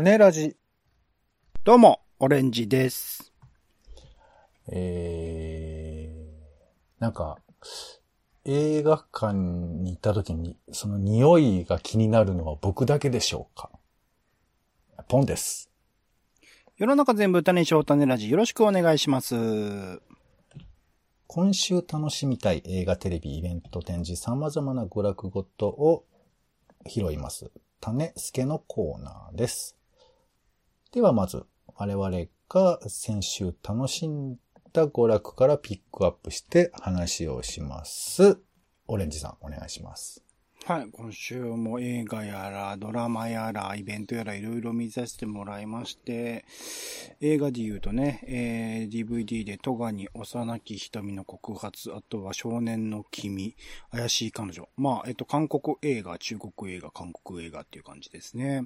種ラジ。どうも、オレンジです。えー、なんか、映画館に行った時に、その匂いが気になるのは僕だけでしょうか？ポンです。世の中全部種にしよう種ラジよろしくお願いします。今週楽しみたい映画、テレビ、イベント、展示、様々な娯楽ごとを拾います。種助のコーナーです。ではまず、我々が先週楽しんだ娯楽からピックアップして話をします。オレンジさん、お願いします。はい、今週も映画やら、ドラマやら、イベントやら、いろいろ見させてもらいまして、映画で言うとね、えー、DVD でトガに幼き瞳の告発、あとは少年の君、怪しい彼女。まあ、えっと、韓国映画、中国映画、韓国映画っていう感じですね。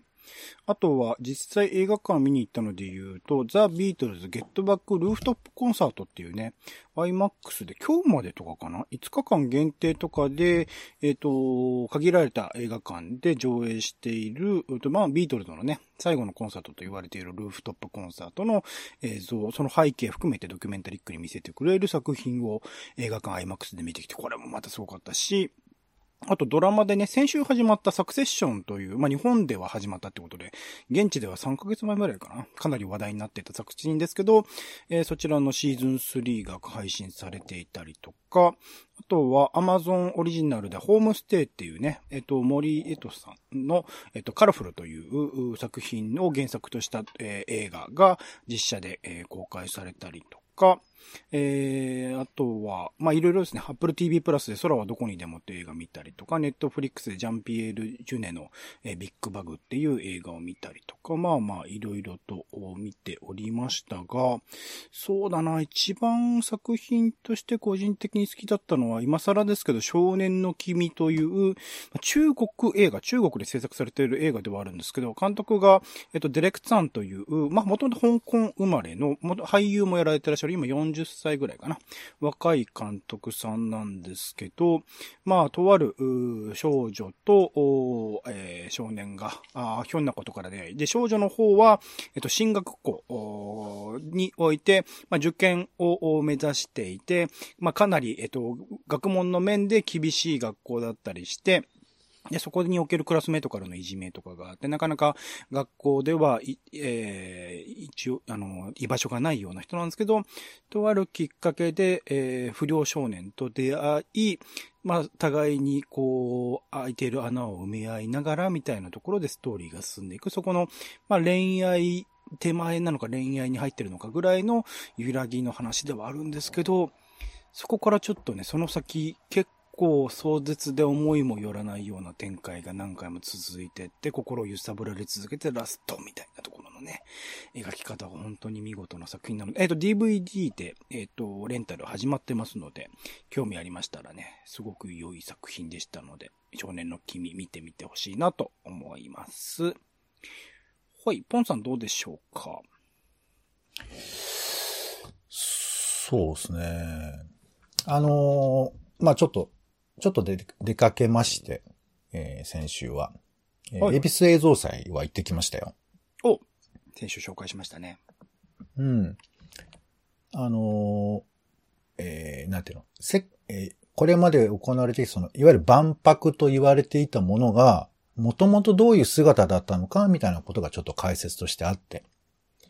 あとは、実際映画館見に行ったので言うと、ザ・ビートルズ・ゲットバック・ルーフトップ・コンサートっていうね、IMAX で今日までとかかな ?5 日間限定とかで、えっ、と、限られた映画館で上映している、まあ、ビートルズのね、最後のコンサートと言われているルーフトップコンサートの映像、その背景含めてドキュメンタリックに見せてくれる作品を映画館 IMAX で見てきて、これもまたすごかったし、あとドラマでね、先週始まったサクセッションという、まあ、日本では始まったってことで、現地では3ヶ月前ぐらいかなかなり話題になっていた作品ですけど、えーそちらのシーズン3が配信されていたりとか、あとは Amazon オリジナルでホームステイっていうね、えっと、森エトさんの、えっと、カラフルという作品を原作とした、え映画が実写で、え公開されたりとか、えー、あとは、まあ、いろいろですね、Apple TV プラスで空はどこにでもって映画見たりとか、Netflix でジャンピエール・ジュネの、えビッグバグっていう映画を見たりとか、まあまあ、いろいろと見ておりましたが、そうだな、一番作品として個人的に好きだったのは、今更ですけど、少年の君という、中国映画、中国で制作されている映画ではあるんですけど、監督が、えっと、デレクツァンという、まあ、もともと香港生まれの、俳優もやられてらっしゃる、今40 40歳ぐらいかな。若い監督さんなんですけど、まあ、とある、少女と、えー少年が、あひょんなことから出会い。で、少女の方は、えっと、進学校において、まあ、受験を目指していて、まあ、かなり、えっと、学問の面で厳しい学校だったりして、で、そこにおけるクラスメートからのいじめとかがあって、なかなか学校では、えー一応、あの、居場所がないような人なんですけど、とあるきっかけで、えー不良少年と出会い、まあ、互いに、こう、空いている穴を埋め合いながら、みたいなところでストーリーが進んでいく。そこの、まあ、恋愛、手前なのか恋愛に入ってるのかぐらいの揺らぎの話ではあるんですけど、そこからちょっとね、その先、結構壮絶で思いもよらないような展開が何回も続いてって、心を揺さぶられ続けてラストみたいなところのね、描き方が本当に見事な作品なので、えっ、と、DVD で、えっ、と、レンタル始まってますので、興味ありましたらね、すごく良い作品でしたので、少年の君見てみてほしいなと思います。はい、ポンさんどうでしょうか？そうですね。あのーまあ、ちょっと、ちょっとで出かけまして、えー先週は。えーはい恵比寿映像祭は行ってきましたよ。お先週紹介しましたね。うん。あのーえーなんていうの、せ、えーこれまで行われてその、いわゆる万博と言われていたものが、もともとどういう姿だったのか、みたいなことがちょっと解説としてあって。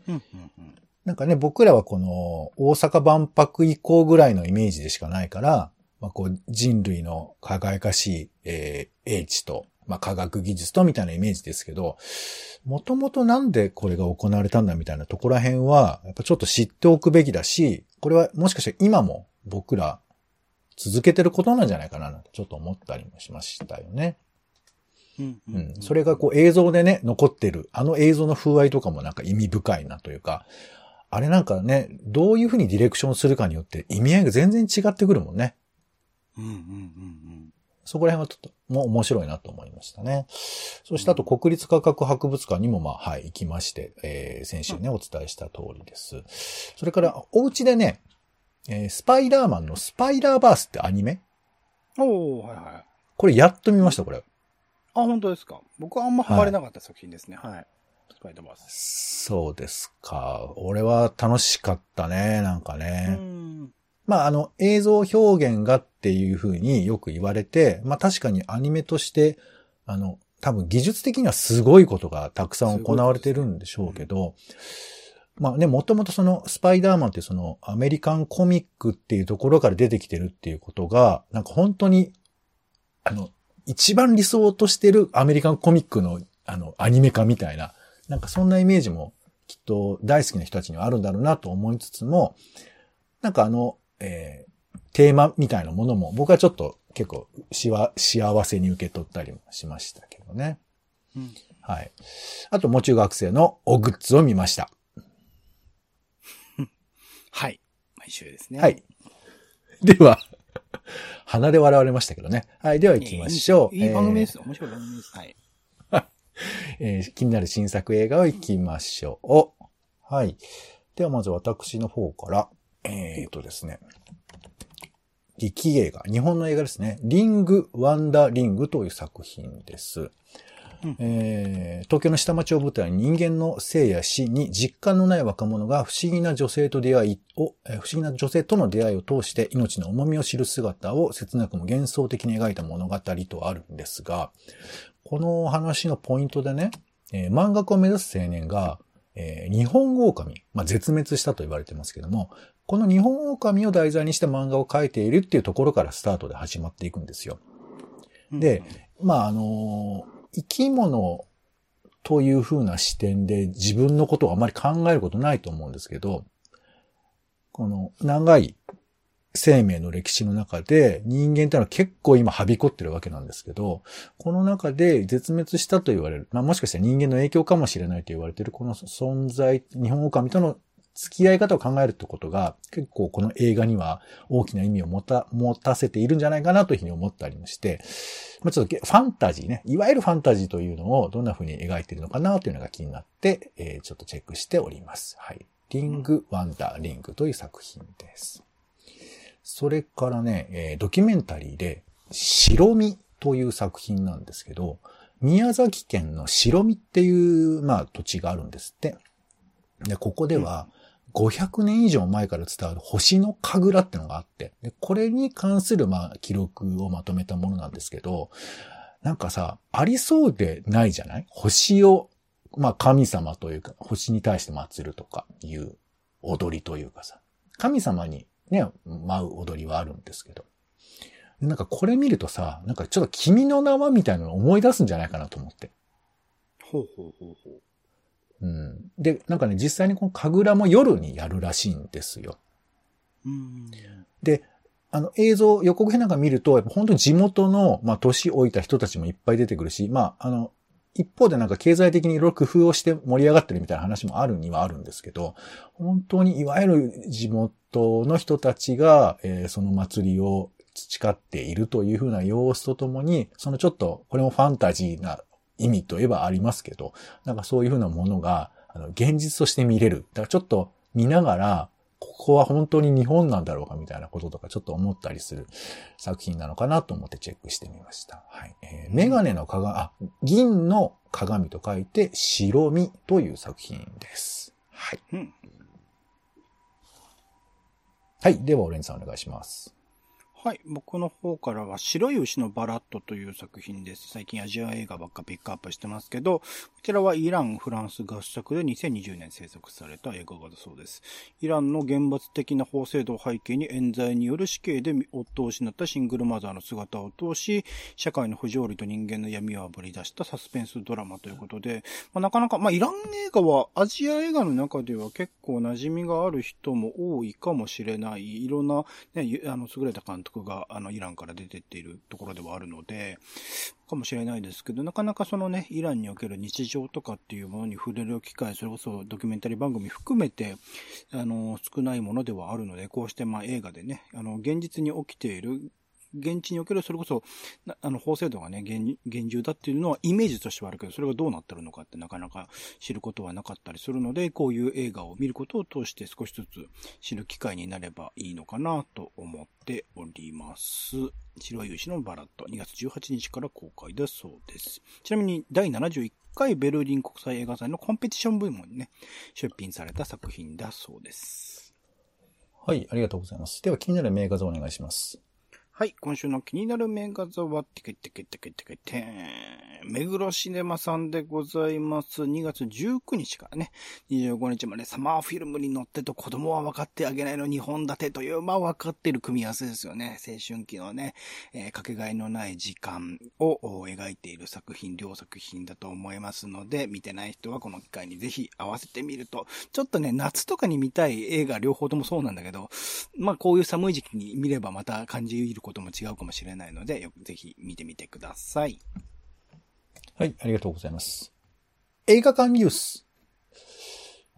うん、うん、うん。なんかね、僕らはこの大阪万博以降ぐらいのイメージでしかないから、まあ、こう人類の輝かしい、えー英知と、まあ、科学技術とみたいなイメージですけど、もともとなんでこれが行われたんだみたいなところら辺は、やっぱちょっと知っておくべきだし、これはもしかして今も僕ら続けてることなんじゃないかななんてちょっと思ったりもしましたよね。うん、ううん。それがこう映像でね、残ってる、あの映像の風合いとかもなんか意味深いなというか、あれなんかね、どういうふうにディレクションするかによって意味合いが全然違ってくるもんね。うん、うん、うん、そこら辺はちょっともう面白いなと思いましたね。そしてあと国立科学博物館にもまあ、はい、行きまして、えー、先週ね、お伝えした通りです。それから、お家でね、えースパイダーマンのスパイダーバースってアニメ？うん。おー、はいはい。これやっと見ました、これ。あ、本当ですか。僕はあんまハマれなかった作品ですね。はい。スパイダーバース。そうですか。俺は楽しかったね、なんかね。うん。まあ、あの、映像表現がっていう風によく言われて、まあ確かにアニメとして、あの、多分技術的にはすごいことがたくさん行われてるんでしょうけど、まあね、もともとそのスパイダーマンってそのアメリカンコミックっていうところから出てきてるっていうことが、なんか本当に、あの、一番理想としてるアメリカンコミックのあの、アニメ化みたいな、なんかそんなイメージもきっと大好きな人たちにはあるんだろうなと思いつつも、なんかあの、えー、テーマみたいなものも僕はちょっと結構しわ幸せに受け取ったりもしましたけどね。うん。はい。あと、も中学生のおグッズを見ました。はい。毎週ですね。はい。では、鼻で笑われましたけどね。はい。では行きましょう。いい番組でえす。面白い番組です。はい。ー えー気になる新作映画を行きましょう。はい。ではまず私の方から、えー、とですね。劇映画、日本の映画ですね。リング・ワンダーリングという作品です。うんえー東京の下町を舞台に人間の生や死に実感のない若者が不思議な女性と出会いを、えー不思議な女性との出会いを通して命の重みを知る姿を切なくも幻想的に描いた物語とあるんですが、この話のポイントでね、えー漫画家を目指す青年が、えー日本狼、まあ、絶滅したと言われてますけども、この日本狼を題材にした漫画を描いているっていうところからスタートで始まっていくんですよ。で、まあ、あのー生き物という風な視点で自分のことをあまり考えることないと思うんですけど、この長い生命の歴史の中で人間ってのは結構今はびこってるわけなんですけど、この中で絶滅したと言われる、まあもしかしたら人間の影響かもしれないと言われているこの存在、日本狼との付き合い方を考えるってことが結構この映画には大きな意味を持た、持たせているんじゃないかなというふうに思ったりもして、まあちょっとファンタジーね、いわゆるファンタジーというのをどんな風に描いているのかなというのが気になって、えーちょっとチェックしております。はい。リング・ワンダー・リングという作品です。それからね、えードキュメンタリーで、白身という作品なんですけど、宮崎県の白身っていう、まあ、土地があるんですって。で、ここでは、500年以上前から伝わる星の神楽ってのがあって、で、これに関する、まあ、記録をまとめたものなんですけど、なんかさ、ありそうでないじゃない？星を、まあ、神様というか、星に対して祀るとかいう踊りというかさ、神様にね、舞う踊りはあるんですけど、なんかこれ見るとさ、なんかちょっと君の名はみたいなのを思い出すんじゃないかなと思って。ほうほうほうほう。うん。で、なんかね、実際にこの神楽も夜にやるらしいんですよ。うん。で、あの映像、予告編なんか見ると、やっぱ本当に地元の、まあ、年老いた人たちもいっぱい出てくるし、まあ、あの、一方でなんか経済的にいろいろ工夫をして盛り上がってるみたいな話もあるにはあるんですけど、本当にいわゆる地元の人たちが、えーその祭りを培っているというふうな様子とともに、そのちょっと、これもファンタジーな意味といえばありますけど、なんかそういうふうなものが、あの、現実として見れる。だからちょっと見ながら、ここは本当に日本なんだろうかみたいなこととかちょっと思ったりする作品なのかなと思ってチェックしてみました。はい。えーメガネの鏡、あ、銀の鏡と書いて白身という作品です。はい。うん。はい。では、オレンジさんお願いします。はい。僕の方からは、白い牛のバラットという作品です。最近アジア映画ばっかピックアップしてますけど、こちらはイラン、フランス合作で2020年制作された映画だそうです。イランの厳罰的な法制度を背景に冤罪による死刑で夫を失ったシングルマザーの姿を通し、社会の不条理と人間の闇をあぶり出したサスペンスドラマということで、まあ、なかなか、まあ、イラン映画はアジア映画の中では結構馴染みがある人も多いかもしれない。いろんな、ね、あの、優れた監督が、あの、イランから出てっているところではあるので、かもしれないですけど、なかなかそのね、イランにおける日常とかっていうものに触れる機会、それこそドキュメンタリー番組含めて、あの、少ないものではあるので、こうしてまあ映画でね、あの、現実に起きている、現地におけるそれこそ、あの、法制度がね、厳厳重だっていうのはイメージとしてはあるけど、それがどうなってるのかってなかなか知ることはなかったりするので、こういう映画を見ることを通して少しずつ知る機会になればいいのかなと思っております。白い牛のバラット、2月18日から公開だそうです。ちなみに第71回ベルリン国際映画祭のコンペティション部門にね、出品された作品だそうです。はい、ありがとうございます。では気になる名画像お願いします。はい、今週の気になる名画像は、てけてけてけてけてー、目黒シネマさんでございます。2月19日からね、25日までサマーフィルムに乗ってと子供は分かってあげないの2本立てという、まあ分かっている組み合わせですよね。青春期のね、えーかけがえのない時間を描いている作品、両作品だと思いますので、見てない人はこの機会にぜひ合わせてみると、ちょっとね、夏とかに見たい映画両方ともそうなんだけど、まあこういう寒い時期に見ればまた感じることも違うかもしれないので、よくぜひ見てみてください。はい、ありがとうございます。映画館ニュース。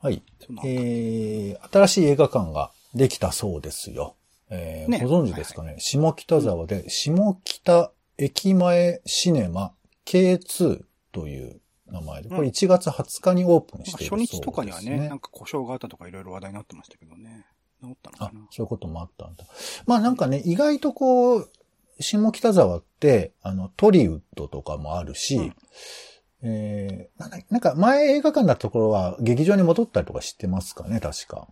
はい。えー、新しい映画館ができたそうですよ。えーねご存知ですかね、下北沢で、下北駅前シネマ K2 という名前で、これ1月20日にオープンしているそうです、ね。初日とかにはね、なんか故障があったとかいろいろ話題になってましたけどね。治ったのあかな、そういうこともあったんだ。まあなんかね、意外とこう、下北沢って、あの、トリウッドとかもあるし、うんえーなんか前映画館だったところは劇場に戻ったりとか知ってますかね、確か。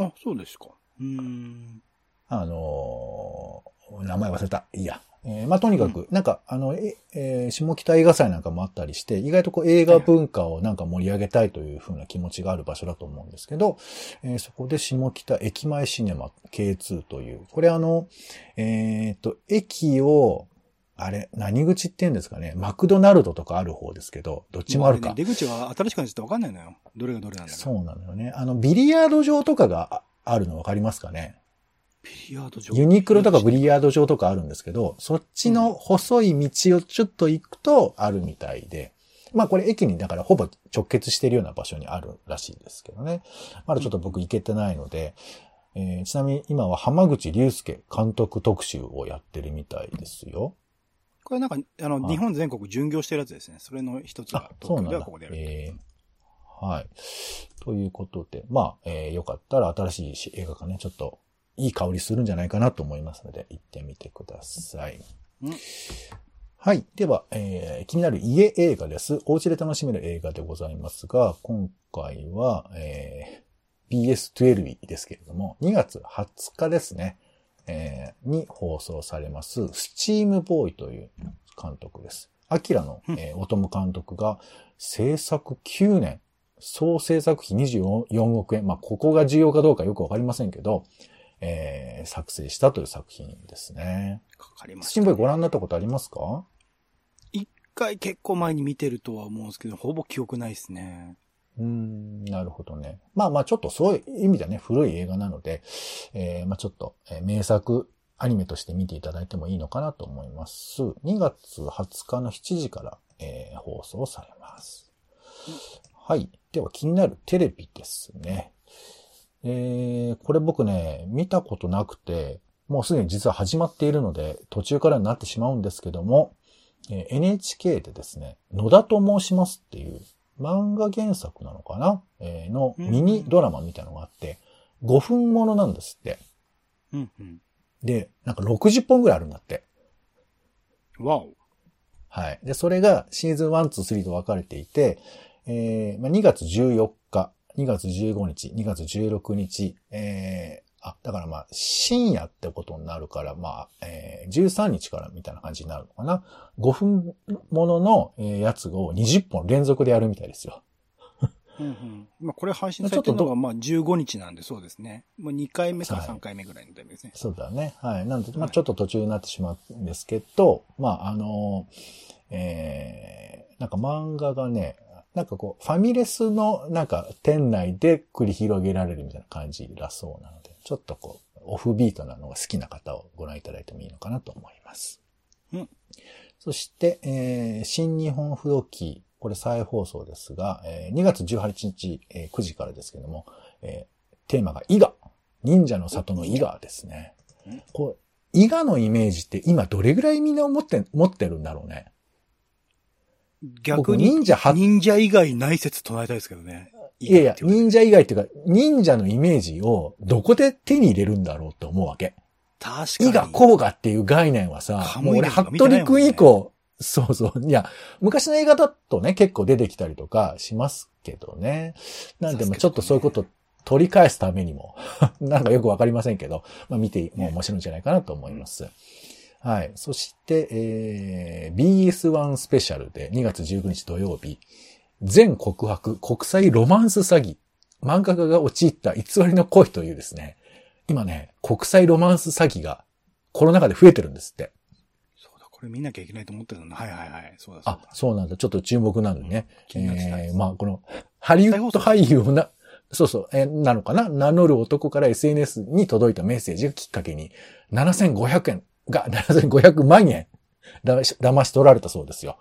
あ、そうですか。うーん。あのー名前忘れた。いいや。えーまあ、とにかく、なんか、あの、ええー下北映画祭なんかもあったりして、意外とこう映画文化をなんか盛り上げたいというふうな気持ちがある場所だと思うんですけど、えーそこで下北駅前シネマ K2 という、これあの、えっと、駅を、あれ、何口って言うんですかね。マクドナルドとかある方ですけど、どっちもあるか。ね出口が新しくなっちゃってわかんないのよ。どれがどれなんだか。そうなのよね。あの、ビリヤード場とかがああるの分かりますかね？ユニクロとかブリヤード場とかあるんですけど、そっちの細い道をちょっと行くとあるみたいで、まあこれ駅にだからほぼ直結しているような場所にあるらしいですけどね。まだちょっと僕行けてないので、えーちなみに今は浜口竜介監督特集をやってるみたいですよ。これなんか、あの、はい日本全国巡業してるやつですね。それの一つが、そうなんだ東京ではここでやる。えーはい。ということで、まあ、えーよかったら新しい映画館ね、ちょっといい香りするんじゃないかなと思いますので、行ってみてください。うんはい。では、えー気になる家映画です。お家で楽しめる映画でございますが、今回は、えー BS12 ですけれども、2月20日ですね、えーに放送されます、スチームボーイという監督です。アキラの、えー、オトム監督が制作9年、総制作費24億円、まあ、ここが重要かどうかよくわかりませんけど、えー作成したという作品ですね。かかりまスした、チームボーイご覧になったことありますか？一回結構前に見てるとは思うんですけど、ほぼ記憶ないですね。うーん、なるほどね。まあまあちょっとそういう意味ではね、古い映画なので、えーまあちょっと、えー名作アニメとして見ていただいてもいいのかなと思います。2月20日の7時から、えー放送されます。はい。では気になるテレビですね。えーこれ僕ね、見たことなくて、もうすでに実は始まっているので、途中からになってしまうんですけども、えー NHK でですね、野田と申しますっていう漫画原作なのかな、えーのミニドラマみたいなのがあって、5分ものなんですって。うんうん。で、なんか60本ぐらいあるんだって。わお。はい。で、それがシーズン1、2、3と分かれていて、えーまあ、2月14日、2月15日、2月16日、えーあ、だからまあ、深夜ってことになるから、まあ、えー13日からみたいな感じになるのかな。5分ものの、えーやつを20本連続でやるみたいですよ。うんうん。まあ、これ配信されてるのが、まあ、15日なんでそうですね。もう2回目かはい3回目ぐらいのタイミングですね。そうだね。はい。なんで、まあはいちょっと途中になってしまうんですけど、まああの、えー、なんか漫画がね、なんかこう、ファミレスのなんか店内で繰り広げられるみたいな感じだそうなので、ちょっとこう、オフビートなのが好きな方をご覧いただいてもいいのかなと思います。うん。そして、えー、新日本不動記、これ再放送ですが、えー2月18日、えー9時からですけども、えーテーマが伊賀。忍者の里の伊賀ですねうん。こう、伊賀のイメージって今どれぐらいみんな持って、持ってるんだろうね。逆に、僕忍者は忍者以外ない説唱えたいですけどね。いやいや、忍者以外っていうか、忍者のイメージをどこで手に入れるんだろうって思うわけ。確かに。伊賀、甲賀っていう概念はさ、もう俺、服部くん以降、そうそう。いや、昔の映画だとね、結構出てきたりとかしますけどね。なんで、もちょっとそういうこと取り返すためにも、なんかよくわかりませんけど、まあ見ても面白いんじゃないかなと思います。はい。そして、えー、BS1 スペシャルで2月19日土曜日、全告白国際ロマンス詐欺、漫画家が陥った偽りの恋というですね、今ね、国際ロマンス詐欺がコロナ禍で増えてるんですって。そうだ、これ見なきゃいけないと思ってたんだ。はいはいはい。そうだそうだ。あ、そうなんだ。ちょっと注目なんでね。うん、えー、まあ、この、ハリウッド俳優をな、そうそう、えー、なのかな？名乗る男から SNS に届いたメッセージがきっかけに、7500円が、7500万円だ、騙し取られたそうですよ。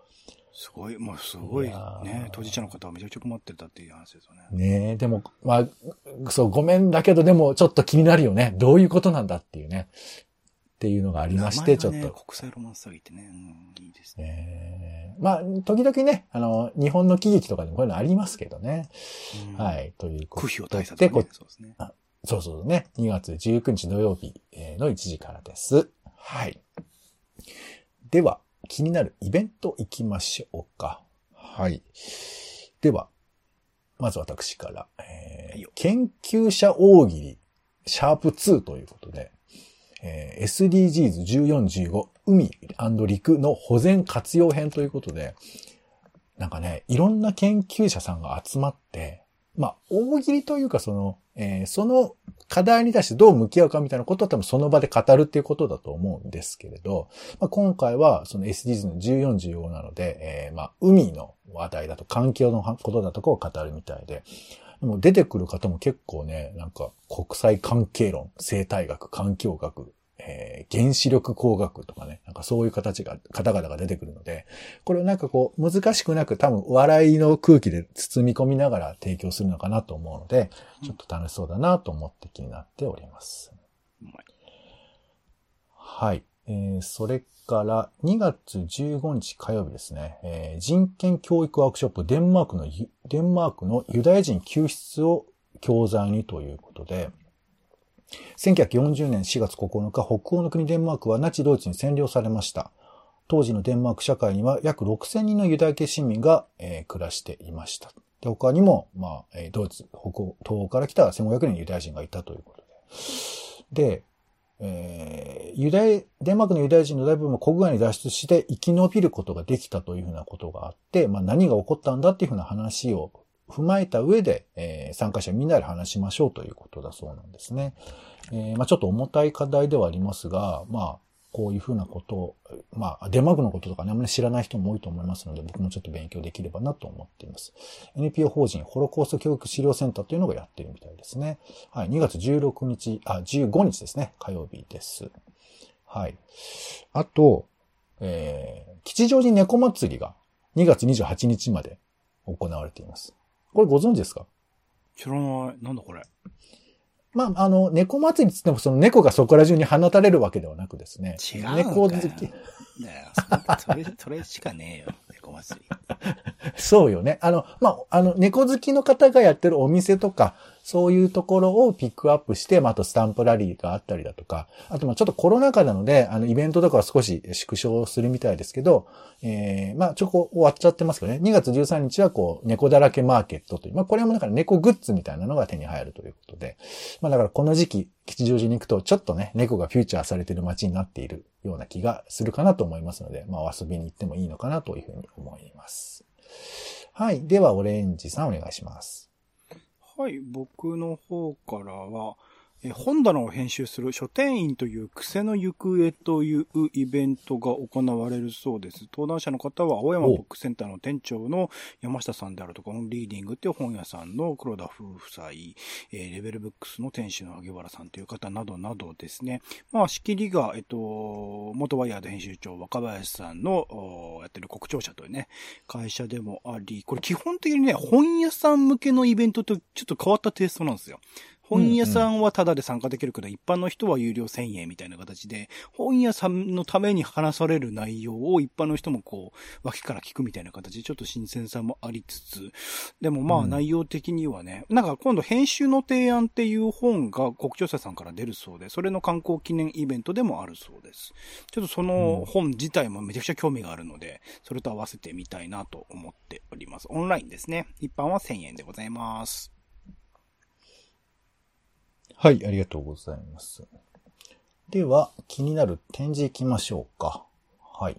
すごい、もうすごいね、当事者の方はめちゃくちゃ困ってたっていう話ですよね。ねえ、でも、まあ、そう、ごめんだけど、でもちょっと気になるよね。どういうことなんだっていうね。っていうのがありまして、ね、ちょっと。国際ロマンス詐欺ってね、うん、いいですね。えー、まあ、時々ね、あの、日本の喜劇とかでもこういうのありますけどね。うん、はい、ということで。苦対策、ね、そうですね。そうそうね。2月19日土曜日の1時からです。はい。では、気になるイベント行きましょうか。はい。では、まず私から、えー、研究者大喜利、シャープ2ということで、えー、SDGs1415 海陸の保全活用編ということで、なんかね、いろんな研究者さんが集まって、まあ、大喜利というかその、えー、その課題に対してどう向き合うかみたいなことは多分その場で語るっていうことだと思うんですけれど、まあ、今回はその SDGs の14、15なので、えー、まあ、海の話題だと環境のことだとかを語るみたいで、でも出てくる方も結構ね、なんか国際関係論、生態学、環境学、えー、原子力工学とかね、なんかそういう形が、方々が出てくるので、これなんかこう、難しくなく多分笑いの空気で包み込みながら提供するのかなと思うので、ちょっと楽しそうだなと思って気になっております。はい。えー、それから2月15日火曜日ですね、えー、人権教育ワークショップデンマークの、デンマークのユダヤ人救出を教材にということで、1940年4月9日、北欧の国デンマークはナチドイツに占領されました。当時のデンマーク社会には約6000人のユダヤ系市民が、えー、暮らしていました。で他にも、まあ、ドイツ、北欧、東欧から来た1500人のユダヤ人がいたということで。で、えー、ユダヤ、デンマークのユダヤ人の大部分は国外に脱出して生き延びることができたというふうなことがあって、まあ何が起こったんだっていうふうな話を踏まえた上で、えー、参加者みんなで話しましょうということだそうなんですね。えー、まあ、ちょっと重たい課題ではありますが、まあ、こういうふうなことを、まあ、デマークのこととかね、あんまり知らない人も多いと思いますので、僕もちょっと勉強できればなと思っています。NPO 法人ホロコースト教育資料センターというのがやってるみたいですね。はい、2月16日、あ、15日ですね、火曜日です。はい。あと、えー、吉祥寺猫祭りが2月28日まで行われています。これご存知ですか？知らない。なんだこれ？まあ、あの、猫祭りって言っても、その猫がそこら中に放たれるわけではなくですね。違う猫好き。それ、それしかねえよ。猫祭り。そうよね。あの、まあ、あの、猫好きの方がやってるお店とか、そういうところをピックアップして、まあ、あとスタンプラリーがあったりだとか、あとまあちょっとコロナ禍なので、あの、イベントとかは少し縮小するみたいですけど、えー、まあ、ちょこ終わっちゃってますけどね。2月13日はこう、猫だらけマーケットという、まあ、これもだから猫グッズみたいなのが手に入るということで、まあ、だからこの時期、吉祥寺に行くと、ちょっとね、猫がフューチャーされている街になっているような気がするかなと思いますので、まあ、遊びに行ってもいいのかなというふうに思います。はい。では、オレンジさんお願いします。はい、僕の方からは、本棚を編集する書店員という癖の行方というイベントが行われるそうです。登壇者の方は青山ブックセンターの店長の山下さんであるとか、オンリーディングっていう本屋さんの黒田夫妻、えレベルブックスの店主の萩原さんという方などなどですね。まあ、仕切りが、えっと、元ワイヤード編集長若林さんのやってる国庁舎というね、会社でもあり、これ基本的にね、本屋さん向けのイベントとちょっと変わったテイストなんですよ。本屋さんはタダで参加できるけど、一般の人は有料1000円みたいな形で、本屋さんのために話される内容を一般の人もこう、脇から聞くみたいな形で、ちょっと新鮮さもありつつ、でもまあ内容的にはね、なんか今度編集の提案っていう本が国庁舎さんから出るそうで、それの観光記念イベントでもあるそうです。ちょっとその本自体もめちゃくちゃ興味があるので、それと合わせてみたいなと思っております。オンラインですね。一般は1000円でございます。はい、ありがとうございます。では、気になる展示行きましょうか。はい。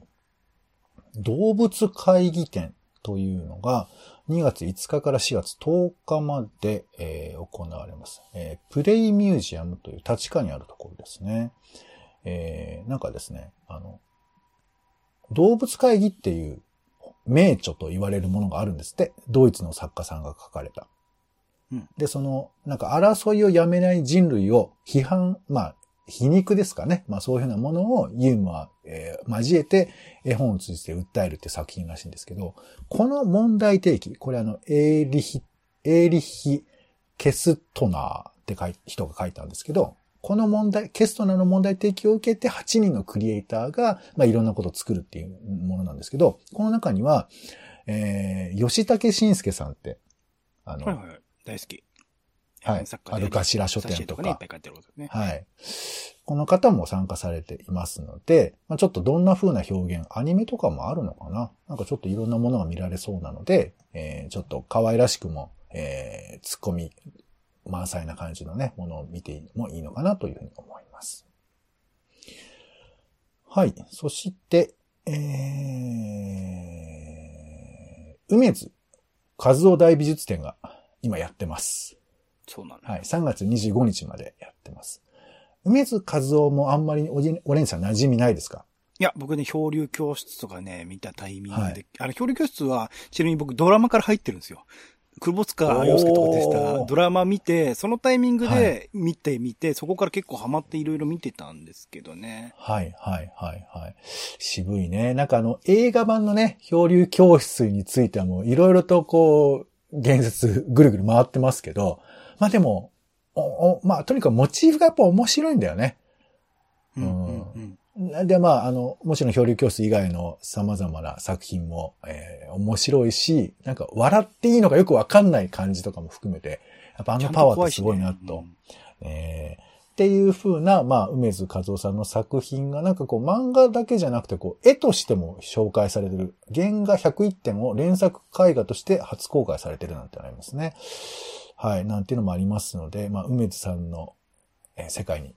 動物会議展というのが、2月5日から4月10日まで、えー、行われます、えー、プレイミュージアムという立川にあるところですね。えー、なんかですね、あの、動物会議っていう名著と言われるものがあるんですって。ドイツの作家さんが書かれた。で、その、なんか争いをやめない人類を批判、まあ、皮肉ですかね。まあそういうふうなものをユーモア、えー、交えて絵本を通じて訴えるって作品らしいんですけど、この問題提起、これあの、エーリヒ、エーリヒ・ケストナーって書い人が書いたんですけど、この問題、ケストナーの問題提起を受けて8人のクリエイターが、まあいろんなことを作るっていうものなんですけど、この中には、えー、吉武慎介さんって、あの、はいはい大好き。はい。あるかしら書店とか。ね、いっぱい書いてることね。はい。この方も参加されていますので、まあ、ちょっとどんな風な表現、アニメとかもあるのかな？なんかちょっといろんなものが見られそうなので、えー、ちょっと可愛らしくも、えー、ツッコミ満載な感じのね、ものを見てもいいのかなというふうに思います。はい。そして、えー、梅津和夫大美術展が今やってます。そうなんだ。はい。3月25日までやってます。梅津和夫もあんまりおじ、おれんさん馴染みないですか？いや、僕ね、漂流教室とかね、見たタイミングで、はい、あれ、漂流教室は、ちなみに僕ドラマから入ってるんですよ。久保塚洋介とかでしたドラマ見て、そのタイミングで見てみて、はい、そこから結構ハマっていろいろ見てたんですけどね。はい、はい、はい、はい。渋いね。なんかあの、映画版のね、漂流教室についてはもういろいろとこう、言説ぐるぐる回ってますけど、まあでも、おおまあとにかくモチーフがやっぱ面白いんだよね。うん、うん、で、まあ、あの、もちろん漂流教室以外の様々な作品も、えー、面白いし、なんか笑っていいのかよくわかんない感じとかも含めて、やっぱあのパワーってすごいなと。ねうん、えーっていう風な、まあ、梅津和夫さんの作品がなんかこう漫画だけじゃなくてこう絵としても紹介されてる。原画101点を連作絵画として初公開されてるなんてありますね。はい、なんていうのもありますので、まあ、梅津さんの、えー、世界に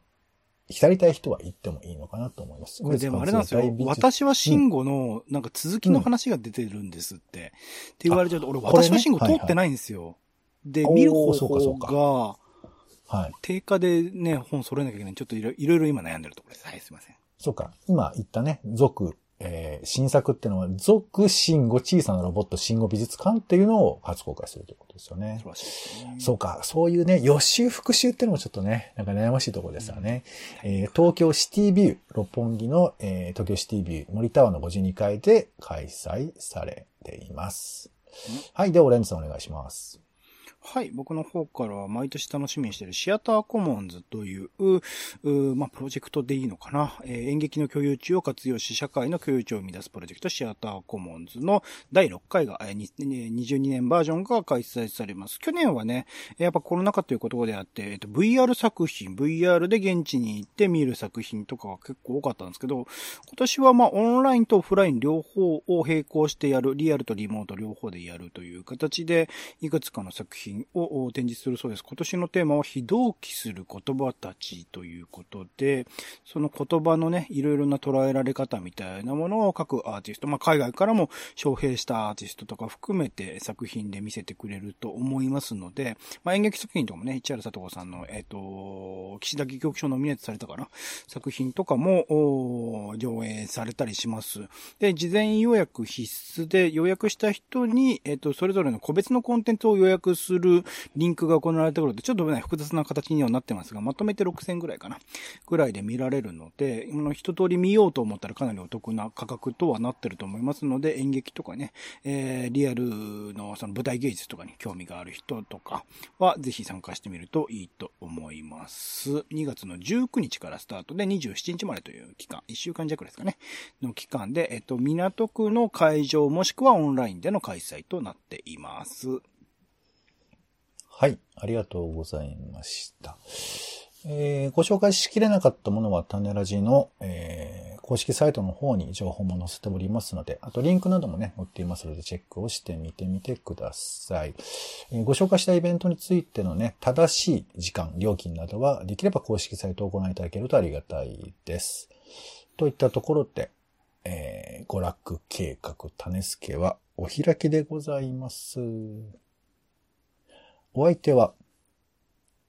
浸りたい人は行ってもいいのかなと思います。これでもあれなんですよ。私は慎吾の、なんか続きの話が出てるんですって。うん、って言われちゃうと、俺、私は慎吾通ってないんですよ。はいはい、で、見る方法が、はい。定価でね、本揃えなきゃいけない。ちょっといろいろ今悩んでるところです。はい、すいません。そうか。今言ったね、続、えー、新作っていうのは、続新語小さなロボット新語美術館っていうのを初公開するということですよね。素晴らしいですね。そうか。そういうね、予習復習っていうのもちょっとね、なんか悩ましいところですよね。うん、えー、東京シティビュー、六本木の、えー、東京シティビュー、森タワーの52階で開催されています。うん、はい。では、オレンジさんお願いします。はい、僕の方からは毎年楽しみにしているシアターコモンズという、うまあ、プロジェクトでいいのかな、えー、演劇の共有地を活用し、社会の共有地を生み出すプロジェクト、シアターコモンズの第6回が、えー、22年バージョンが開催されます。去年はね、やっぱコロナ禍ということであって、えっと、VR 作品、VR で現地に行って見る作品とかが結構多かったんですけど、今年はまあ、オンラインとオフライン両方を並行してやる、リアルとリモート両方でやるという形で、いくつかの作品を展示するそうです。今年のテーマは非同期する言葉たちということで、その言葉のね、いろいろな捉えられ方みたいなものを各アーティスト、まあ、海外からも招聘したアーティストとか含めて作品で見せてくれると思いますので、まあ、演劇作品とかもね、市原佐藤さんの、えっ、ー、と、岸田戯曲賞ノミネートされたかな？作品とかも、上映されたりします。で、事前予約必須で予約した人に、えっ、ー、と、それぞれの個別のコンテンツを予約するるリンクが行われた頃ってちょっとね、複雑な形にはなってますが、まとめて6000ぐらいかな。ぐらいで見られるので、一通り見ようと思ったらかなりお得な価格とはなってると思いますので、演劇とかね、えー、リアルのその舞台芸術とかに興味がある人とかは、ぜひ参加してみるといいと思います。2月の19日からスタートで27日までという期間、1週間弱ですかね、の期間で、えっと、港区の会場もしくはオンラインでの開催となっています。はい、ありがとうございました。えー、ご紹介しきれなかったものは種ラジの、えー、公式サイトの方に情報も載せておりますので、あとリンクなどもね、載っていますのでチェックをしてみてみてください。えー、ご紹介したイベントについてのね、正しい時間、料金などはできれば公式サイトをご覧いただけるとありがたいです。といったところで、えー、娯楽計画種助はお開きでございます。お相手は、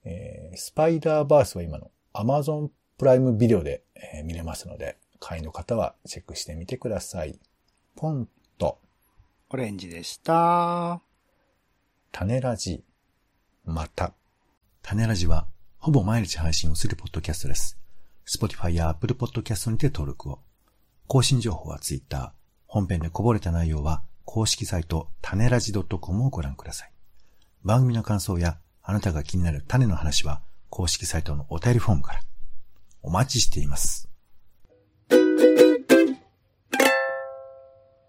えー、スパイダーバースは今の Amazon プライムビデオで、えー、見れますので、会員の方はチェックしてみてください。ポンと、オレンジでした。種ラジ、また。種ラジは、ほぼ毎日配信をするポッドキャストです。Spotify や Apple Podcast にて登録を。更新情報は Twitter。本編でこぼれた内容は、公式サイト、種ラジ .com をご覧ください。番組の感想や、あなたが気になる種の話は、公式サイトのお便りフォームから。お待ちしています。